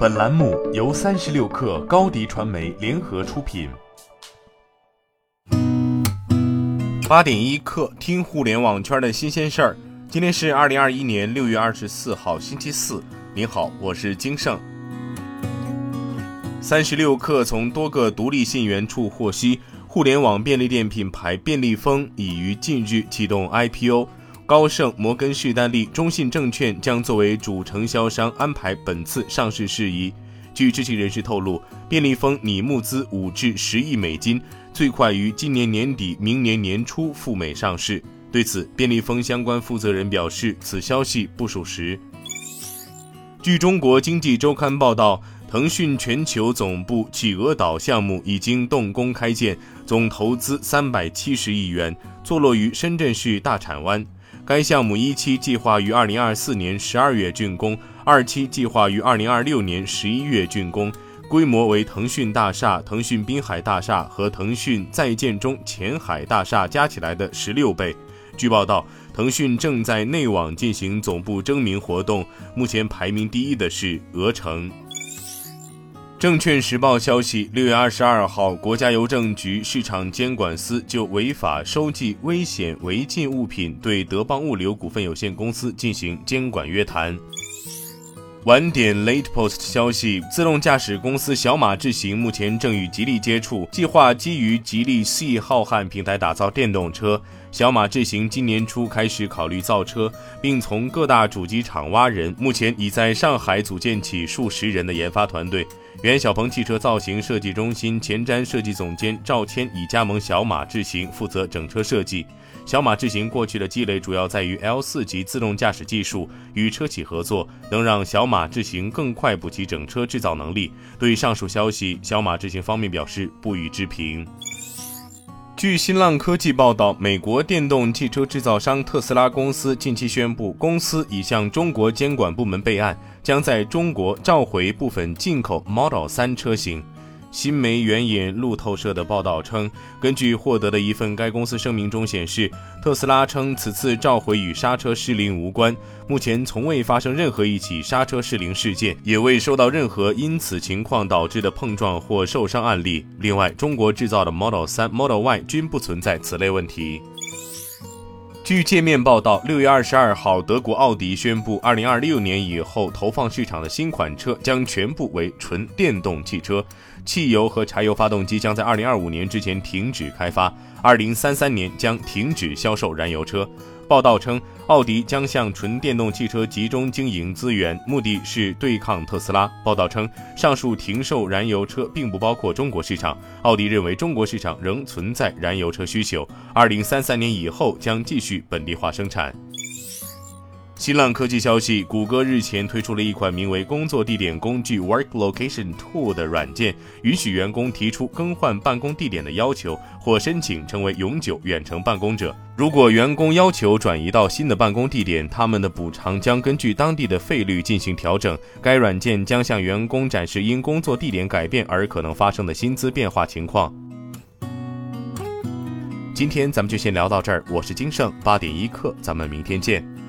本栏目由三十六氪高低传媒联合出品。八点一刻，听互联网圈的新鲜事儿。今天是二零二一年六月二十四号，星期四。您好，我是金盛。三十六氪从多个独立信源处获悉，互联网便利店品牌便利蜂已于近日启动 IPO。高盛、摩根士丹利、中信证券将作为主承销商安排本次上市事宜。据知情人士透露，便利蜂拟募资五至十亿美金，最快于今年年底、明年年初赴美上市。对此，便利蜂相关负责人表示，此消息不属实。据中国经济周刊报道，腾讯全球总部企鹅岛项目已经动工开建，总投资三百七十亿元，坐落于深圳市大铲湾。该项目一期计划于二零二四年十二月竣工，二期计划于二零二六年十一月竣工，规模为腾讯大厦、腾讯滨海大厦和腾讯在建中前海大厦加起来的十六倍。据报道，腾讯正在内网进行总部征名活动，目前排名第一的是鹅城。证券时报消息，六月二十二号，国家邮政局市场监管司就违法收寄危险违禁物品对德邦物流股份有限公司进行监管约谈。晚点 Late Post 消息，自动驾驶公司小马智行目前正与吉利接触，计划基于吉利 C 浩瀚平台打造电动车。小马智行今年初开始考虑造车，并从各大主机厂挖人，目前已在上海组建起数十人的研发团队。原小鹏汽车造型设计中心前瞻设计总监赵谦已加盟小马智行，负责整车设计。小马智行过去的积累主要在于 L 四级自动驾驶技术，与车企合作能让小马智行更快补齐整车制造能力。对上述消息，小马智行方面表示不予置评。据新浪科技报道，美国电动汽车制造商特斯拉公司近期宣布，公司已向中国监管部门备案，将在中国召回部分进口 Model 3车型。新媒援引路透社的报道称，根据获得的一份该公司声明中显示，特斯拉称此次召回与刹车失灵无关，目前从未发生任何一起刹车失灵事件，也未收到任何因此情况导致的碰撞或受伤案例。另外，中国制造的 Model 3、Model Y 均不存在此类问题。据界面报道，六月二十二号，德国奥迪宣布，二零二六年以后投放市场的新款车将全部为纯电动汽车，汽油和柴油发动机将在二零二五年之前停止开发，二零三三年将停止销售燃油车。报道称，奥迪将向纯电动汽车集中经营资源，目的是对抗特斯拉。报道称，上述停售燃油车并不包括中国市场。奥迪认为，中国市场仍存在燃油车需求，二零三三年以后将继续本地化生产。新浪科技消息，谷歌日前推出了一款名为“工作地点工具 ”（Work Location Tool） 的软件，允许员工提出更换办公地点的要求，或申请成为永久远程办公者。如果员工要求转移到新的办公地点，他们的补偿将根据当地的费率进行调整。该软件将向员工展示因工作地点改变而可能发生的薪资变化情况。今天咱们就先聊到这儿，我是金盛八点一刻，咱们明天见。